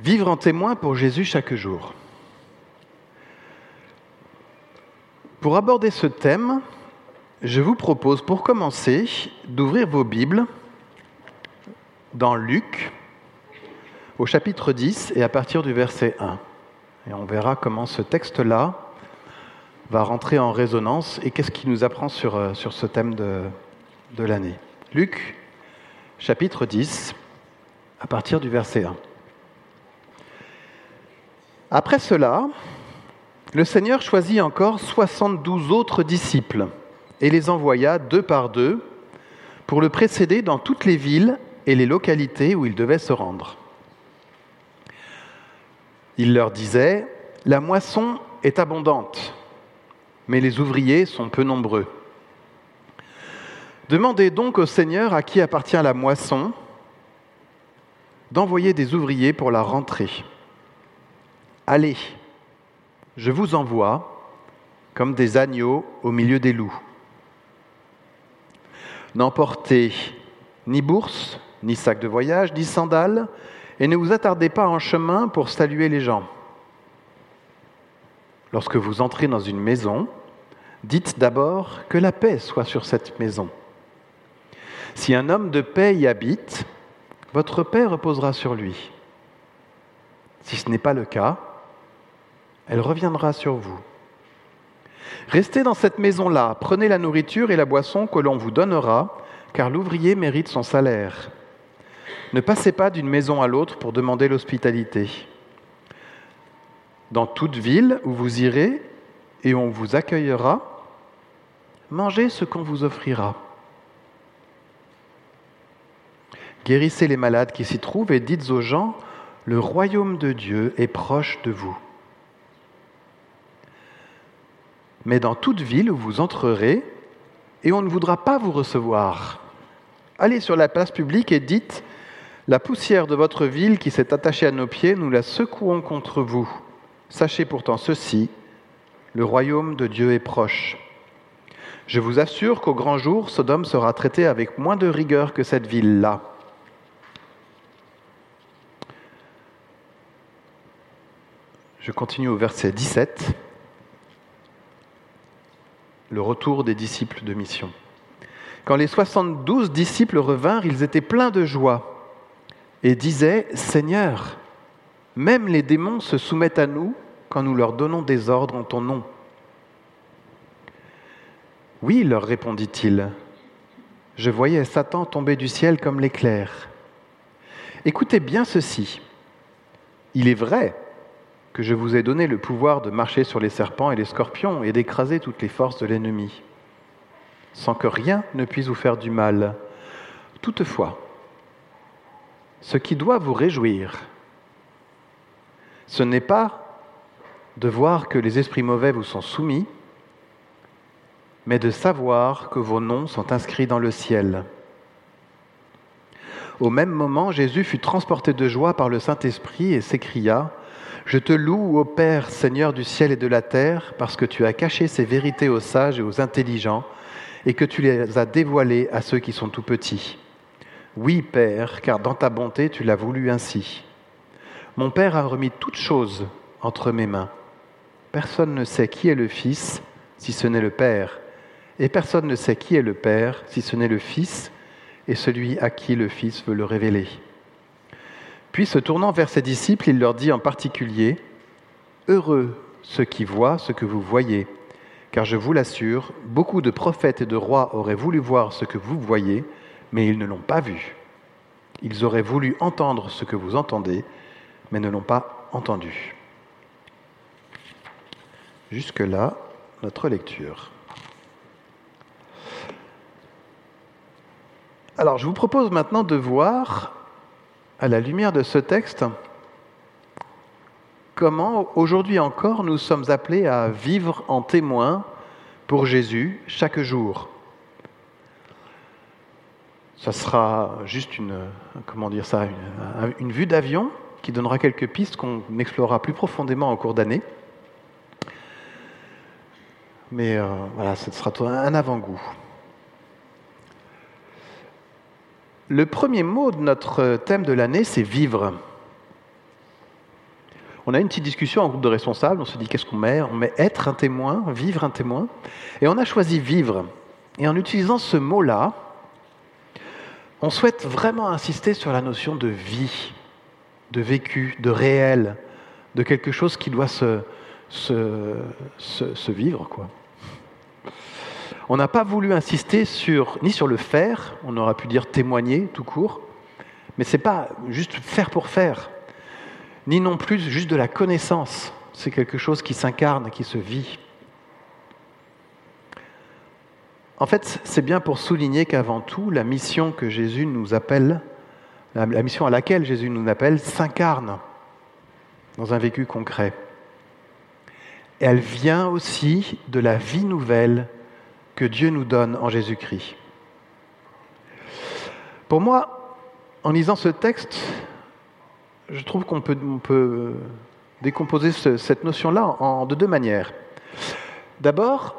Vivre en témoin pour Jésus chaque jour. Pour aborder ce thème, je vous propose pour commencer d'ouvrir vos Bibles dans Luc au chapitre 10 et à partir du verset 1. Et on verra comment ce texte-là va rentrer en résonance et qu'est-ce qu'il nous apprend sur, euh, sur ce thème de, de l'année. Luc chapitre 10 à partir du verset 1. Après cela, le Seigneur choisit encore 72 autres disciples et les envoya deux par deux pour le précéder dans toutes les villes et les localités où il devait se rendre. Il leur disait, La moisson est abondante, mais les ouvriers sont peu nombreux. Demandez donc au Seigneur à qui appartient la moisson d'envoyer des ouvriers pour la rentrée. Allez, je vous envoie comme des agneaux au milieu des loups. N'emportez ni bourse, ni sac de voyage, ni sandales, et ne vous attardez pas en chemin pour saluer les gens. Lorsque vous entrez dans une maison, dites d'abord que la paix soit sur cette maison. Si un homme de paix y habite, votre paix reposera sur lui. Si ce n'est pas le cas, elle reviendra sur vous. Restez dans cette maison-là, prenez la nourriture et la boisson que l'on vous donnera, car l'ouvrier mérite son salaire. Ne passez pas d'une maison à l'autre pour demander l'hospitalité. Dans toute ville où vous irez et on vous accueillera, mangez ce qu'on vous offrira. Guérissez les malades qui s'y trouvent et dites aux gens, le royaume de Dieu est proche de vous. Mais dans toute ville où vous entrerez, et on ne voudra pas vous recevoir. Allez sur la place publique et dites, la poussière de votre ville qui s'est attachée à nos pieds, nous la secouons contre vous. Sachez pourtant ceci, le royaume de Dieu est proche. Je vous assure qu'au grand jour, Sodome sera traité avec moins de rigueur que cette ville-là. Je continue au verset 17 le retour des disciples de mission. Quand les 72 disciples revinrent, ils étaient pleins de joie et disaient, Seigneur, même les démons se soumettent à nous quand nous leur donnons des ordres en ton nom. Oui, leur répondit-il, je voyais Satan tomber du ciel comme l'éclair. Écoutez bien ceci. Il est vrai que je vous ai donné le pouvoir de marcher sur les serpents et les scorpions et d'écraser toutes les forces de l'ennemi, sans que rien ne puisse vous faire du mal. Toutefois, ce qui doit vous réjouir, ce n'est pas de voir que les esprits mauvais vous sont soumis, mais de savoir que vos noms sont inscrits dans le ciel. Au même moment, Jésus fut transporté de joie par le Saint-Esprit et s'écria, je te loue, ô Père, Seigneur du ciel et de la terre, parce que tu as caché ces vérités aux sages et aux intelligents, et que tu les as dévoilées à ceux qui sont tout petits. Oui, Père, car dans ta bonté tu l'as voulu ainsi. Mon Père a remis toutes choses entre mes mains. Personne ne sait qui est le Fils si ce n'est le Père, et personne ne sait qui est le Père si ce n'est le Fils et celui à qui le Fils veut le révéler. Puis, se tournant vers ses disciples, il leur dit en particulier, Heureux ceux qui voient ce que vous voyez, car je vous l'assure, beaucoup de prophètes et de rois auraient voulu voir ce que vous voyez, mais ils ne l'ont pas vu. Ils auraient voulu entendre ce que vous entendez, mais ne l'ont pas entendu. Jusque-là, notre lecture. Alors, je vous propose maintenant de voir à la lumière de ce texte, comment aujourd'hui encore nous sommes appelés à vivre en témoin pour Jésus chaque jour? Ça sera juste une, comment dire ça, une, vue d'avion qui donnera quelques pistes qu'on explorera plus profondément au cours d'année. Mais euh, voilà, ce sera un avant-goût. Le premier mot de notre thème de l'année, c'est vivre. on a une petite discussion en groupe de responsables, on se dit qu'est-ce qu'on met? On met être un témoin, vivre un témoin. Et on a choisi vivre. Et en utilisant ce mot-là, on souhaite vraiment insister sur la notion de vie, de vécu, de réel, de quelque chose qui doit se, se, vivre. Quoi. On n'a pas voulu insister sur, ni sur le faire, on aurait pu dire témoigner tout court, mais ce n'est pas juste faire pour faire, ni non plus juste de la connaissance, c'est quelque chose qui s'incarne, qui se vit. En fait, c'est bien pour souligner qu'avant tout, la mission que Jésus nous appelle, la mission à laquelle Jésus nous appelle, s'incarne dans un vécu concret. Et elle vient aussi de la vie nouvelle que Dieu nous donne en Jésus-Christ. Pour moi, en lisant ce texte, je trouve qu'on peut, décomposer cette notion-là de deux manières. D'abord,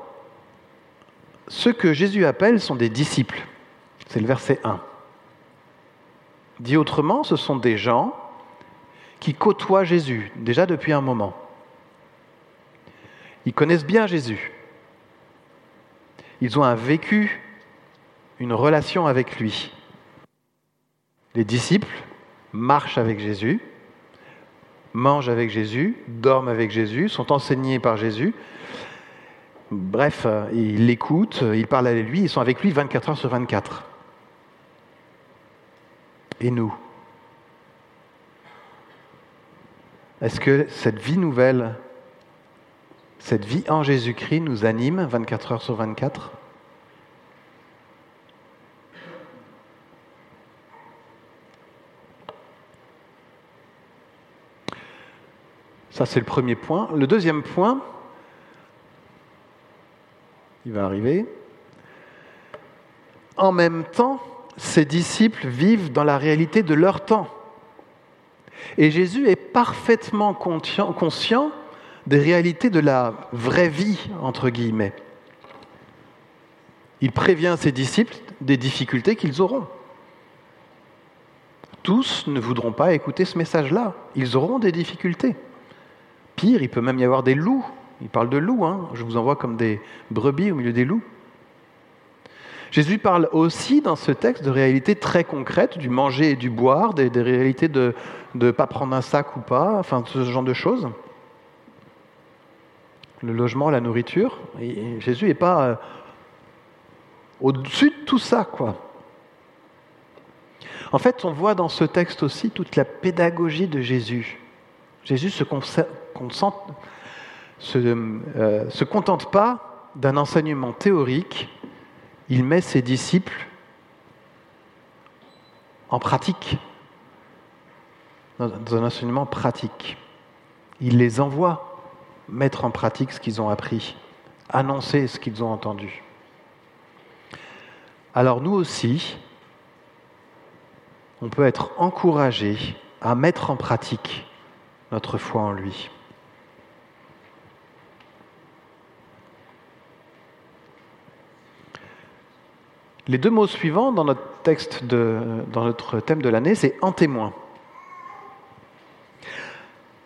ceux que Jésus appelle sont des disciples. C'est le verset 1. Dit autrement, ce sont des gens qui côtoient Jésus déjà depuis un moment. Ils connaissent bien Jésus. Ils ont un vécu, une relation avec lui. Les disciples marchent avec Jésus, mangent avec Jésus, dorment avec Jésus, sont enseignés par Jésus. Bref, ils l'écoutent, ils parlent avec lui, ils sont avec lui 24 heures sur 24. Et nous Est-ce que cette vie nouvelle, cette vie en Jésus-Christ nous anime 24 heures sur 24 Ça, c'est le premier point. Le deuxième point, il va arriver. En même temps, ces disciples vivent dans la réalité de leur temps. Et Jésus est parfaitement conscient des réalités de la vraie vie, entre guillemets. Il prévient ses disciples des difficultés qu'ils auront. Tous ne voudront pas écouter ce message-là. Ils auront des difficultés. Pire, il peut même y avoir des loups. Il parle de loups. Hein. Je vous envoie comme des brebis au milieu des loups. Jésus parle aussi dans ce texte de réalités très concrètes, du manger et du boire, des, réalités de ne pas prendre un sac ou pas, enfin ce genre de choses. Le logement, la nourriture. Jésus n'est pas euh, au-dessus de tout ça, quoi. En fait, on voit dans ce texte aussi toute la pédagogie de Jésus. Jésus se, se, euh, se contente pas d'un enseignement théorique, il met ses disciples en pratique, dans un enseignement pratique. Il les envoie mettre en pratique ce qu'ils ont appris, annoncer ce qu'ils ont entendu. Alors nous aussi, on peut être encouragés à mettre en pratique notre foi en lui. Les deux mots suivants dans notre texte, dans notre thème de l'année, c'est en témoin.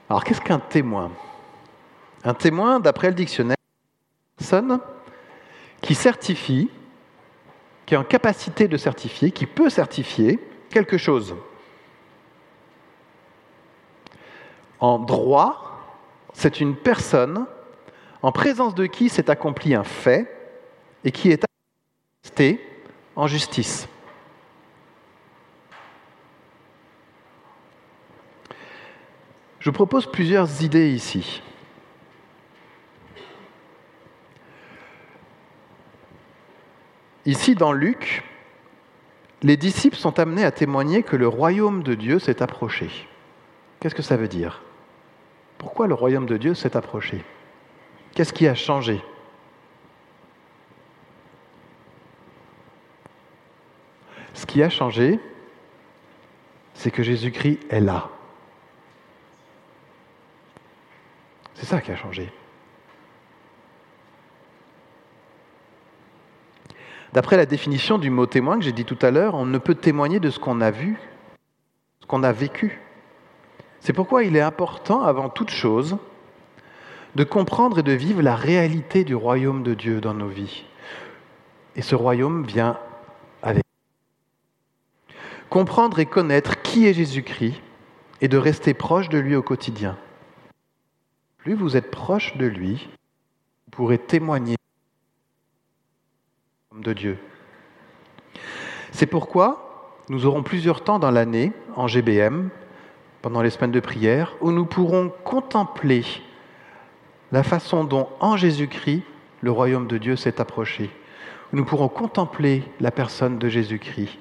Alors qu'est-ce qu'un témoin? Un témoin, d'après le dictionnaire, personne qui certifie, qui est en capacité de certifier, qui peut certifier quelque chose. En droit, c'est une personne en présence de qui s'est accompli un fait et qui est attesté en justice. Je propose plusieurs idées ici. Ici, dans Luc, les disciples sont amenés à témoigner que le royaume de Dieu s'est approché. Qu'est-ce que ça veut dire? Pourquoi le royaume de Dieu s'est approché? Qu'est-ce qui a changé? Ce qui a changé, c'est que Jésus-Christ est là. C'est ça qui a changé. D'après la définition du mot témoin que j'ai dit tout à l'heure, on ne peut témoigner de ce qu'on a vu, ce qu'on a vécu. C'est pourquoi il est important, avant toute chose, de comprendre et de vivre la réalité du royaume de Dieu dans nos vies. Et ce royaume vient avec. Comprendre et connaître qui est Jésus-Christ et de rester proche de lui au quotidien. Plus vous êtes proche de lui, vous pourrez témoigner de Dieu. C'est pourquoi nous aurons plusieurs temps dans l'année, en GBM, pendant les semaines de prière, où nous pourrons contempler la façon dont, en Jésus-Christ, le royaume de Dieu s'est approché. Nous pourrons contempler la personne de Jésus-Christ.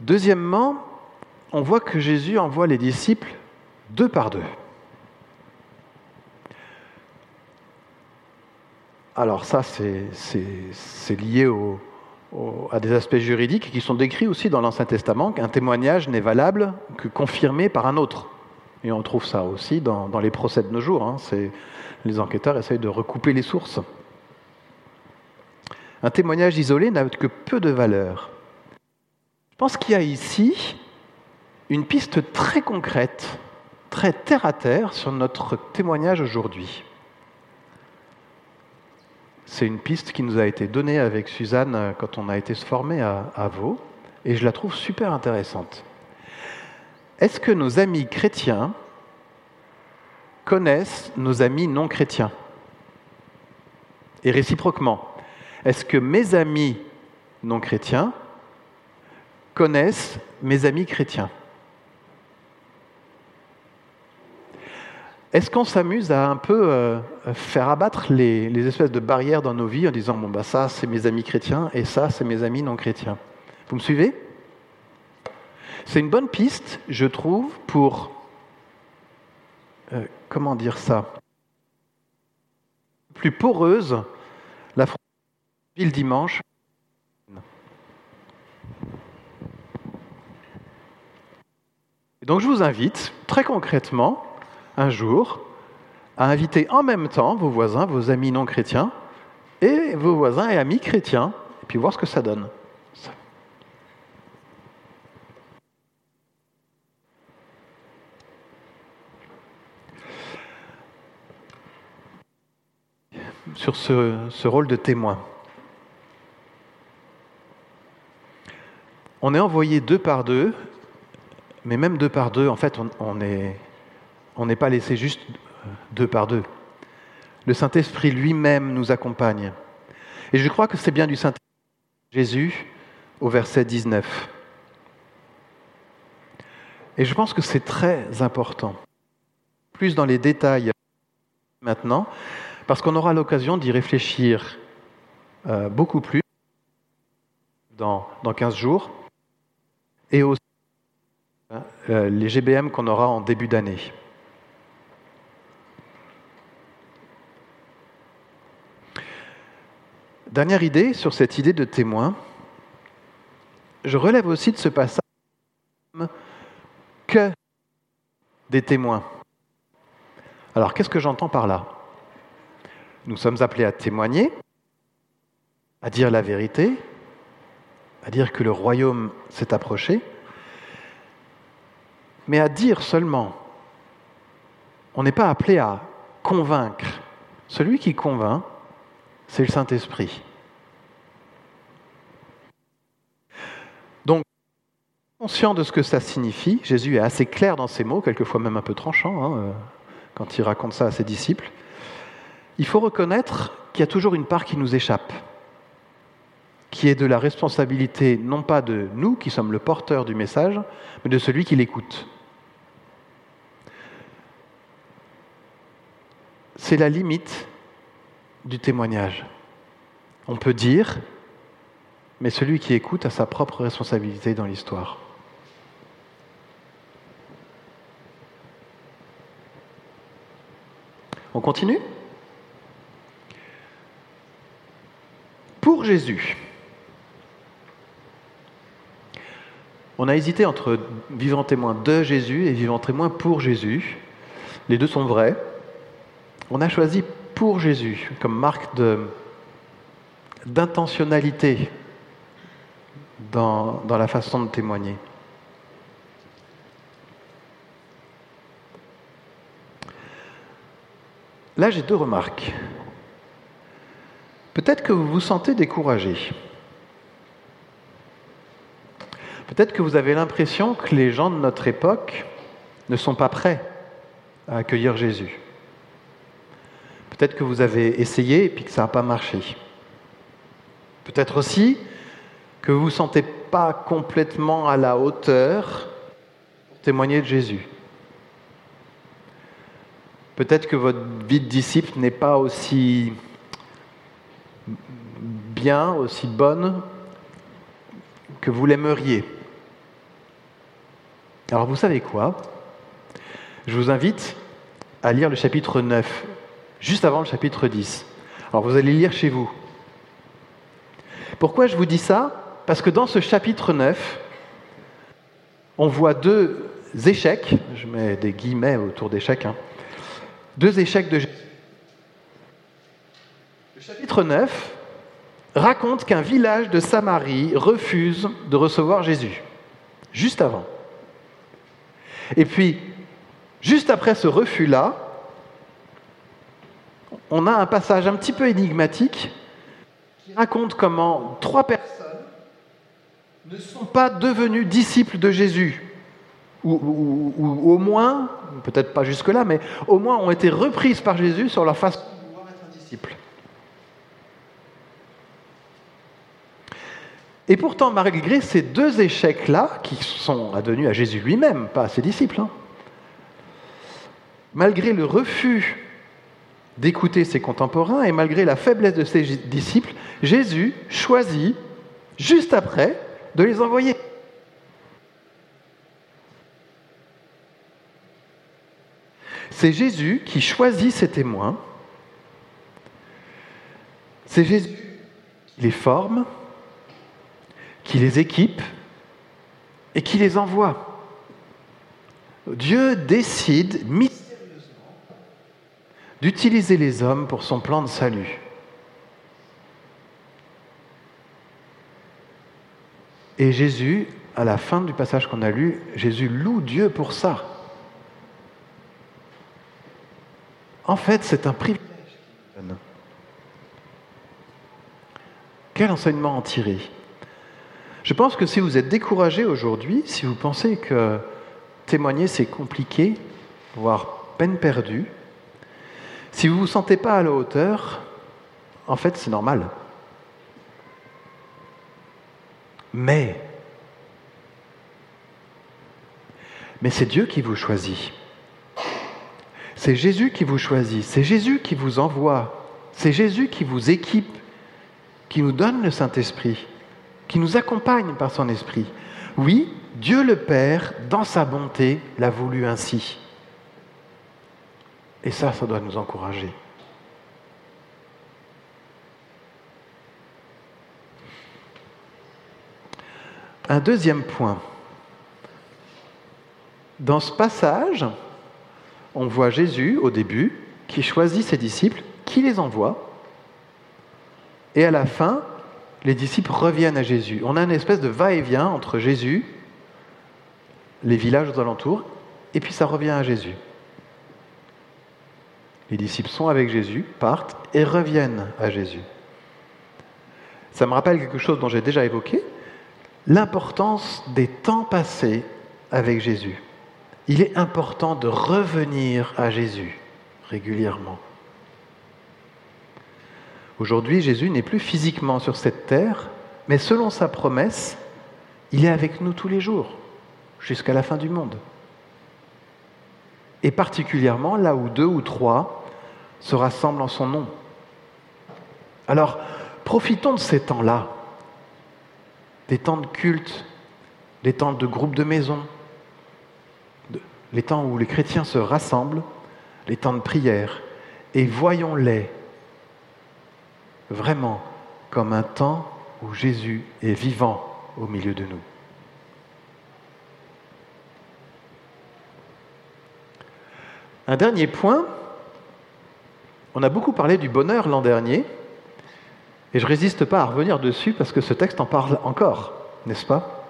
Deuxièmement, on voit que Jésus envoie les disciples deux par deux. Alors ça, c'est lié à des aspects juridiques qui sont décrits aussi dans l'Ancien Testament, qu'un témoignage n'est valable que confirmé par un autre. Et on trouve ça aussi dans, les procès de nos jours. Hein. Les enquêteurs essayent de recouper les sources. Un témoignage isolé n'a que peu de valeur. Je pense qu'il y a ici une piste très concrète, très terre à terre sur notre témoignage aujourd'hui. C'est une piste qui nous a été donnée avec Suzanne quand on a été se former à, à Vaux, et je la trouve super intéressante. Est-ce que nos amis chrétiens connaissent nos amis non chrétiens? Et réciproquement, est-ce que mes amis non chrétiens connaissent mes amis chrétiens? Est-ce qu'on s'amuse à un peu euh, faire abattre les, espèces de barrières dans nos vies en disant bon bah ça c'est mes amis chrétiens et ça c'est mes amis non chrétiens? Vous me suivez? C'est une bonne piste, je trouve, pour euh, comment dire ça? Plus poreuse la le dimanche. Donc je vous invite très concrètement un jour à inviter en même temps vos voisins, vos amis non chrétiens et vos voisins et amis chrétiens, et puis voir ce que ça donne. Sur ce, rôle de témoin. On est envoyé deux par deux mais même deux par deux, en fait, on n'est on pas laissé juste deux par deux. Le Saint-Esprit lui-même nous accompagne. Et je crois que c'est bien du Saint-Esprit Jésus au verset 19. Et je pense que c'est très important. Plus dans les détails maintenant, parce qu'on aura l'occasion d'y réfléchir euh, beaucoup plus dans, dans 15 jours, et aussi euh, les GBM qu'on aura en début d'année. Dernière idée sur cette idée de témoin. Je relève aussi de ce passage que des témoins. Alors qu'est-ce que j'entends par là? Nous sommes appelés à témoigner, à dire la vérité, à dire que le royaume s'est approché, mais à dire seulement. On n'est pas appelé à convaincre. Celui qui convainc, c'est le Saint-Esprit. Donc, conscient de ce que ça signifie, Jésus est assez clair dans ses mots, quelquefois même un peu tranchant, hein, euh, quand il raconte ça à ses disciples. Il faut reconnaître qu'il y a toujours une part qui nous échappe, qui est de la responsabilité non pas de nous qui sommes le porteur du message, mais de celui qui l'écoute. c'est la limite du témoignage. On peut dire, mais celui qui écoute a sa propre responsabilité dans l'histoire. On continue? Pour Jésus. On a hésité entre vivant témoin de Jésus et vivant témoin pour Jésus. Les deux sont vrais on a choisi pour Jésus comme marque d'intentionnalité dans, la façon de témoigner. Là, j'ai deux remarques. Peut-être que vous vous sentez découragé. Peut-être que vous avez l'impression que les gens de notre époque ne sont pas prêts à accueillir Jésus. Peut-être que vous avez essayé et puis que ça n'a pas marché. Peut-être aussi que vous ne vous sentez pas complètement à la hauteur pour témoigner de Jésus. Peut-être que votre vie de disciple n'est pas aussi bien, aussi bonne que vous l'aimeriez. Alors vous savez quoi? Je vous invite à lire le chapitre 9, juste avant le chapitre 10. Alors vous allez lire chez vous. Pourquoi je vous dis ça? Parce que dans ce chapitre 9, on voit deux échecs, je mets des guillemets autour d'échecs, hein, deux échecs de Jésus. Le chapitre 9 raconte qu'un village de Samarie refuse de recevoir Jésus, juste avant. Et puis, juste après ce refus-là, on a un passage un petit peu énigmatique qui raconte comment trois personnes ne sont pas devenues disciples de Jésus ou, au moins, peut-être pas jusque-là, mais au moins ont été reprises par Jésus sur leur façon de pouvoir être un disciple. Et pourtant, malgré ces deux échecs-là, qui sont advenus à Jésus lui-même, pas à ses disciples, hein, malgré le refus d'écouter ses contemporains et malgré la faiblesse de ses disciples, Jésus choisit, juste après, de les envoyer. C'est Jésus qui choisit ses témoins. C'est Jésus qui les forme, qui les équipe et qui les envoie. Dieu décide d'utiliser les hommes pour son plan de salut. Et Jésus, à la fin du passage qu'on a lu, Jésus loue Dieu pour ça. En fait, c'est un privilège Quel enseignement en tirer? Je pense que si vous êtes découragé aujourd'hui, si vous pensez que témoigner c'est compliqué, voire peine perdue, si vous ne vous sentez pas à la hauteur, en fait c'est normal. Mais, c'est Dieu qui vous choisit. C'est Jésus qui vous choisit, c'est Jésus qui vous envoie, c'est Jésus qui vous équipe, qui nous donne le Saint-Esprit, qui nous accompagne par son Esprit. Oui, Dieu le Père, dans sa bonté, l'a voulu ainsi. Et ça, ça doit nous encourager. Un deuxième point. Dans ce passage, on voit Jésus au début qui choisit ses disciples, qui les envoie, et à la fin, les disciples reviennent à Jésus. On a une espèce de va-et-vient entre Jésus, les villages aux alentours, et puis ça revient à Jésus. Les disciples sont avec Jésus, partent et reviennent à Jésus. Ça me rappelle quelque chose dont j'ai déjà évoqué, l'importance des temps passés avec Jésus il est important de revenir à Jésus régulièrement. Aujourd'hui, Jésus n'est plus physiquement sur cette terre, mais selon sa promesse, il est avec nous tous les jours, jusqu'à la fin du monde. Et particulièrement là où deux ou trois se rassemblent en son nom. Alors, profitons de ces temps-là, des temps de culte, des temps de groupe de maison, les temps où les chrétiens se rassemblent, les temps de prière, et voyons-les vraiment comme un temps où Jésus est vivant au milieu de nous. Un dernier point, on a beaucoup parlé du bonheur l'an dernier, Et je ne résiste pas à revenir dessus parce que ce texte en parle encore, n'est-ce pas?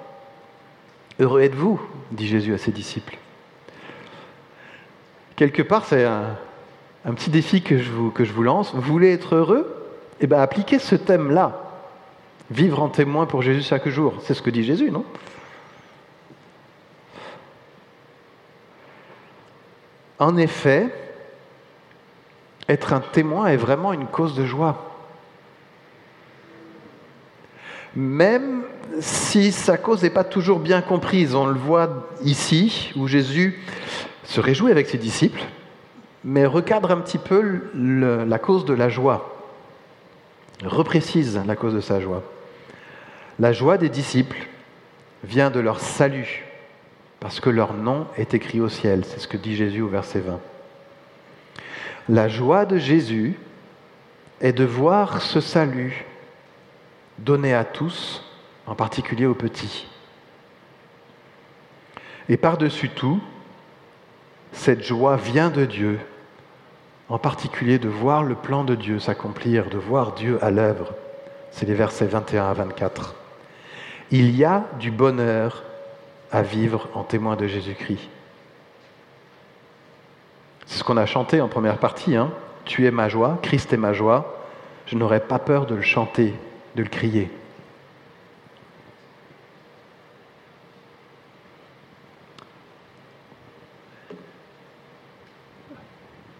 Heureux êtes-vous, dit Jésus à ses disciples. Quelque part, c'est un, petit défi que je, vous, que je vous lance. Vous voulez être heureux? Eh bien, appliquez ce thème-là. Vivre en témoin pour Jésus chaque jour. C'est ce que dit Jésus, non? En effet, être un témoin est vraiment une cause de joie. Même si sa cause n'est pas toujours bien comprise, on le voit ici, où Jésus se réjouit avec ses disciples, mais recadre un petit peu la cause de la joie, reprécise la cause de sa joie. La joie des disciples vient de leur salut, parce que leur nom est écrit au ciel. C'est ce que dit Jésus au verset 20. La joie de Jésus est de voir ce salut donné à tous, en particulier aux petits. Et par-dessus tout, cette joie vient de Dieu, en particulier de voir le plan de Dieu s'accomplir, de voir Dieu à l'œuvre. C'est les versets 21 à 24. Il y a du bonheur à vivre en témoin de Jésus-Christ. C'est ce qu'on a chanté en première partie. Hein. Tu es ma joie, Christ est ma joie. Je n'aurais pas peur de le chanter, de le crier.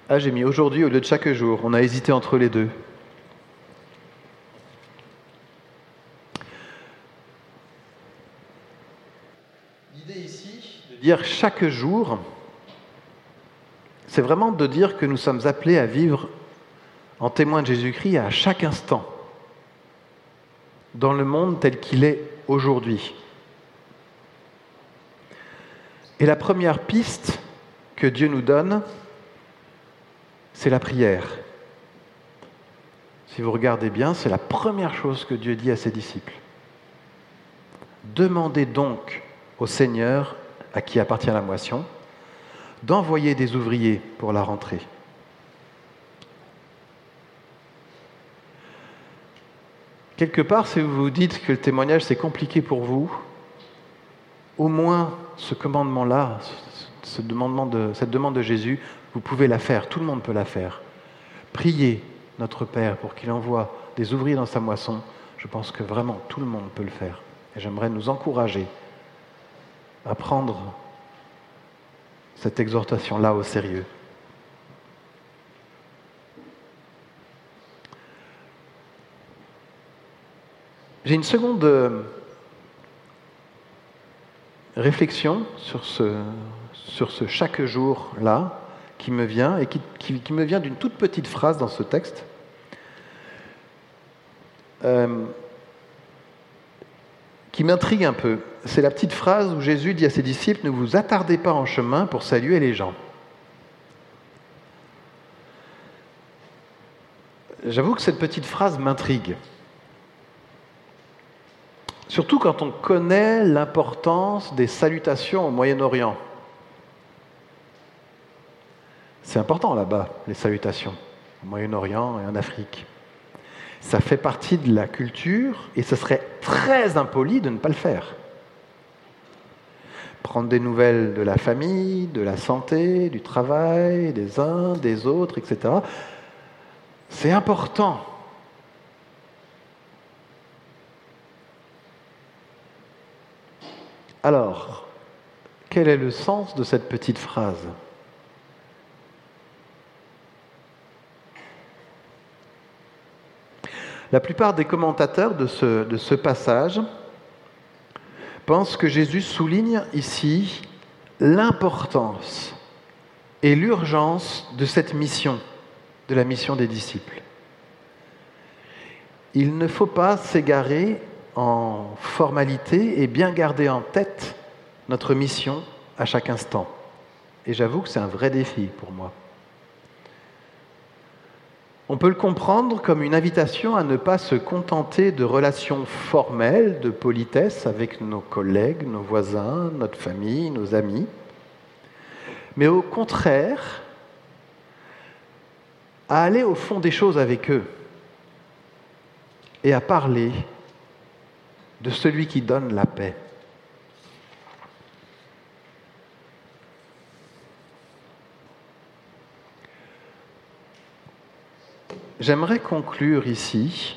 Ah, j'ai mis aujourd'hui au lieu de chaque jour. On a hésité entre les deux. Dire chaque jour, c'est vraiment de dire que nous sommes appelés à vivre en témoin de Jésus-Christ à chaque instant, dans le monde tel qu'il est aujourd'hui. Et la première piste que Dieu nous donne, c'est la prière. Si vous regardez bien, c'est la première chose que Dieu dit à ses disciples. Demandez donc au Seigneur, à qui appartient la moisson, d'envoyer des ouvriers pour la rentrée. Quelque part, si vous vous dites que le témoignage c'est compliqué pour vous, au moins ce commandement-là, cette demande de Jésus, vous pouvez la faire, tout le monde peut la faire. Priez notre Père pour qu'il envoie des ouvriers dans sa moisson. Je pense que vraiment tout le monde peut le faire. Et j'aimerais nous encourager à prendre cette exhortation-là au sérieux. J'ai une seconde euh, réflexion sur ce, chaque jour-là qui me vient et qui, me vient d'une toute petite phrase dans ce texte. Euh, qui m'intrigue un peu. C'est la petite phrase où Jésus dit à ses disciples, ne vous attardez pas en chemin pour saluer les gens. J'avoue que cette petite phrase m'intrigue. Surtout quand on connaît l'importance des salutations au Moyen-Orient. C'est important là-bas, les salutations, au Moyen-Orient et en Afrique. Ça fait partie de la culture et ce serait très impoli de ne pas le faire. Prendre des nouvelles de la famille, de la santé, du travail, des uns, des autres, etc. C'est important. Alors, quel est le sens de cette petite phrase? La plupart des commentateurs de ce, passage pensent que Jésus souligne ici l'importance et l'urgence de cette mission, de la mission des disciples. Il ne faut pas s'égarer en formalité et bien garder en tête notre mission à chaque instant. Et j'avoue que c'est un vrai défi pour moi. On peut le comprendre comme une invitation à ne pas se contenter de relations formelles, de politesse avec nos collègues, nos voisins, notre famille, nos amis, mais au contraire, à aller au fond des choses avec eux et à parler de celui qui donne la paix. J'aimerais conclure ici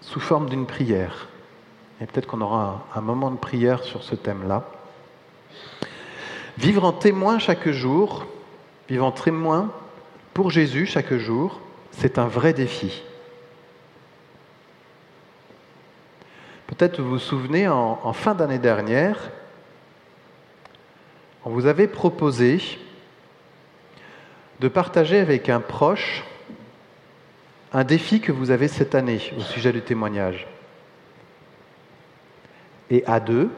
sous forme d'une prière. Et peut-être qu'on aura un, moment de prière sur ce thème-là. Vivre en témoin chaque jour, vivre en témoin pour Jésus chaque jour, c'est un vrai défi. Peut-être vous vous souvenez, en, en fin d'année dernière, on vous avait proposé de partager avec un proche un défi que vous avez cette année au sujet du témoignage. Et à deux,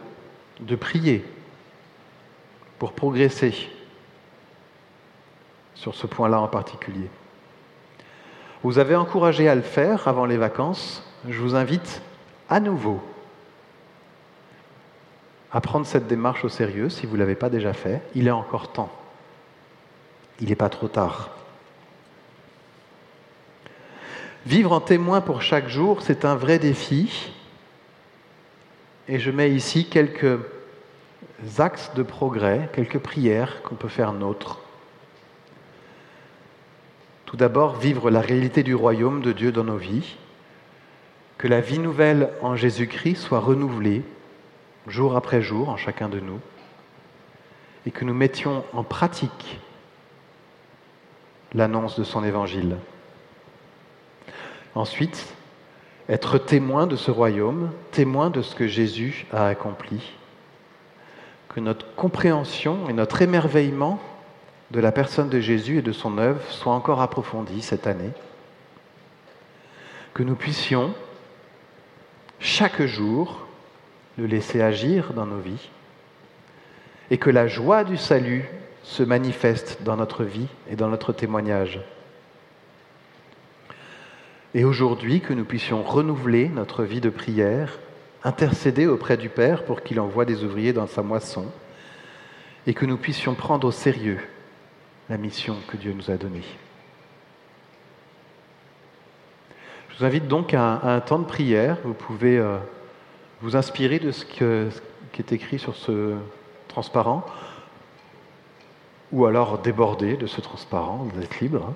de prier pour progresser sur ce point-là en particulier. Vous avez encouragé à le faire avant les vacances. Je vous invite à nouveau à prendre cette démarche au sérieux si vous ne l'avez pas déjà fait. Il est encore temps. Il n'est pas trop tard. Vivre en témoin pour chaque jour, c'est un vrai défi. Et je mets ici quelques axes de progrès, quelques prières qu'on peut faire nôtres. Tout d'abord, vivre la réalité du royaume de Dieu dans nos vies, que la vie nouvelle en Jésus-Christ soit renouvelée jour après jour en chacun de nous, et que nous mettions en pratique l'annonce de son évangile. Ensuite, être témoin de ce royaume, témoin de ce que Jésus a accompli. Que notre compréhension et notre émerveillement de la personne de Jésus et de son œuvre soient encore approfondis cette année. Que nous puissions chaque jour le laisser agir dans nos vies et que la joie du salut se manifeste dans notre vie et dans notre témoignage. Et aujourd'hui, que nous puissions renouveler notre vie de prière, intercéder auprès du Père pour qu'il envoie des ouvriers dans sa moisson, et que nous puissions prendre au sérieux la mission que Dieu nous a donnée. Je vous invite donc à, un temps de prière. Vous pouvez euh, vous inspirer de ce, qui est écrit sur ce transparent, ou alors déborder de ce transparent, vous êtes libre. Hein.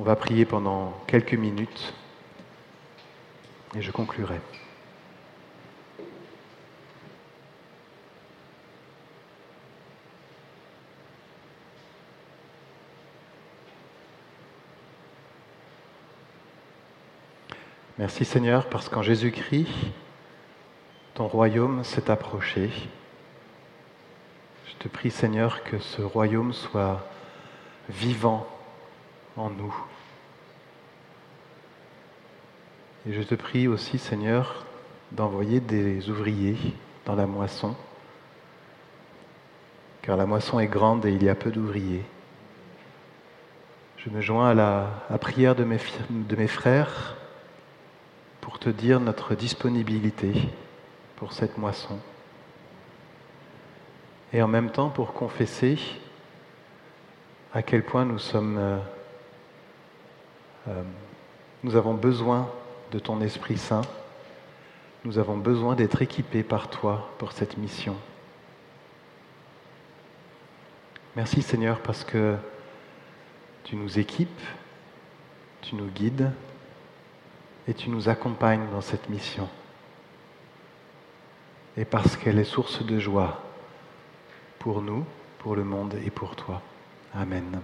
On va prier pendant quelques minutes et je conclurai. Merci Seigneur parce qu'en Jésus-Christ, ton royaume s'est approché. Je te prie Seigneur que ce royaume soit vivant en nous. Et je te prie aussi, Seigneur, d'envoyer des ouvriers dans la moisson, car la moisson est grande et il y a peu d'ouvriers. Je me joins à la prière de mes, de mes frères pour te dire notre disponibilité pour cette moisson. Et en même temps pour confesser à quel point nous sommes euh, nous avons besoin de ton Esprit Saint. Nous avons besoin d'être équipés par toi pour cette mission. Merci Seigneur parce que tu nous équipes, tu nous guides et tu nous accompagnes dans cette mission. Et parce qu'elle est source de joie pour nous, pour le monde et pour toi. Amen.